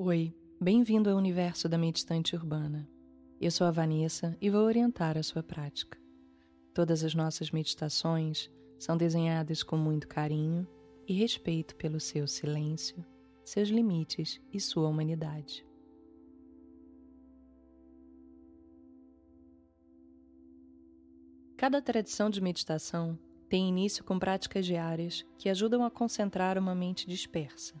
Oi, bem-vindo ao universo da meditante urbana. Eu sou a Vanessa e vou orientar a sua prática. Todas as nossas meditações são desenhadas com muito carinho e respeito pelo seu silêncio, seus limites e sua humanidade. Cada tradição de meditação tem início com práticas diárias que ajudam a concentrar uma mente dispersa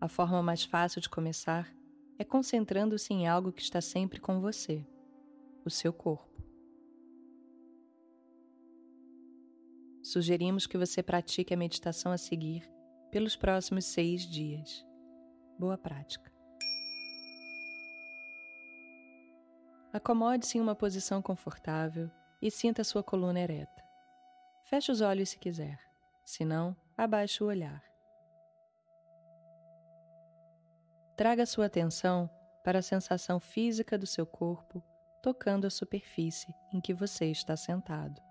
A forma mais fácil de começar é concentrando-se em algo que está sempre com você, o seu corpo. Sugerimos que você pratique a meditação a seguir pelos próximos seis dias. Boa prática. Acomode-se em uma posição confortável e sinta sua coluna ereta. Feche os olhos se quiser, se não, abaixe o olhar. Traga sua atenção para a sensação física do seu corpo tocando a superfície em que você está sentado.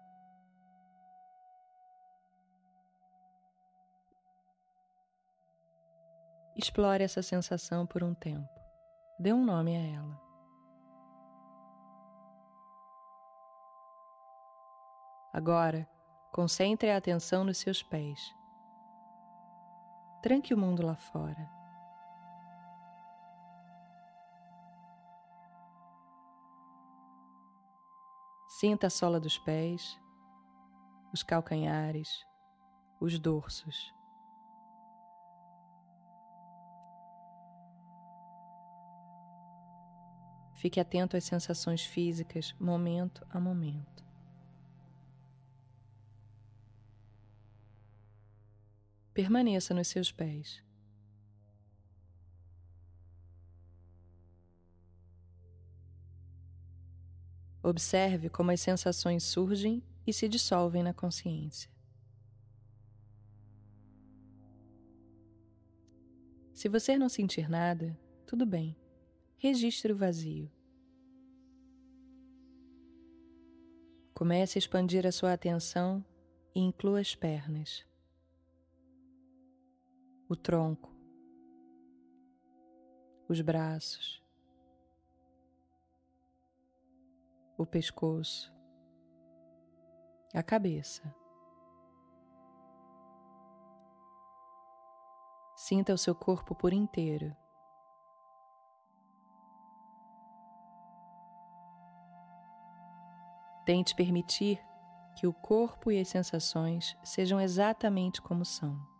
Explore essa sensação por um tempo. Dê um nome a ela. Agora, concentre a atenção nos seus pés. Tranque o mundo lá fora. Sinta a sola dos pés, os calcanhares, os dorsos. Fique atento às sensações físicas momento a momento. Permaneça nos seus pés. Observe como as sensações surgem e se dissolvem na consciência. Se você não sentir nada, tudo bem. Registre o vazio. Comece a expandir a sua atenção e inclua as pernas, o tronco, os braços, o pescoço, a cabeça. Sinta o seu corpo por inteiro. Tente permitir que o corpo e as sensações sejam exatamente como são.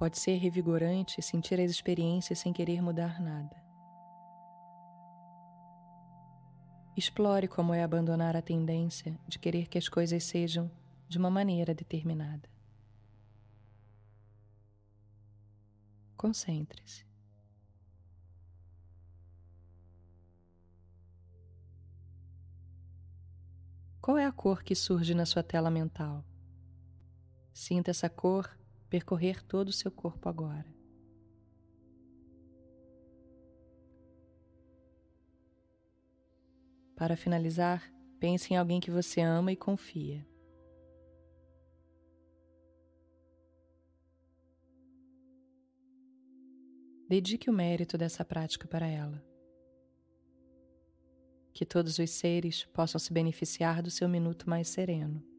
Pode ser revigorante sentir as experiências sem querer mudar nada. Explore como é abandonar a tendência de querer que as coisas sejam de uma maneira determinada. Concentre-se. Qual é a cor que surge na sua tela mental? Sinta essa cor percorrer todo o seu corpo agora. Para finalizar, pense em alguém que você ama e confia. Dedique o mérito dessa prática para ela. Que todos os seres possam se beneficiar do seu minuto mais sereno.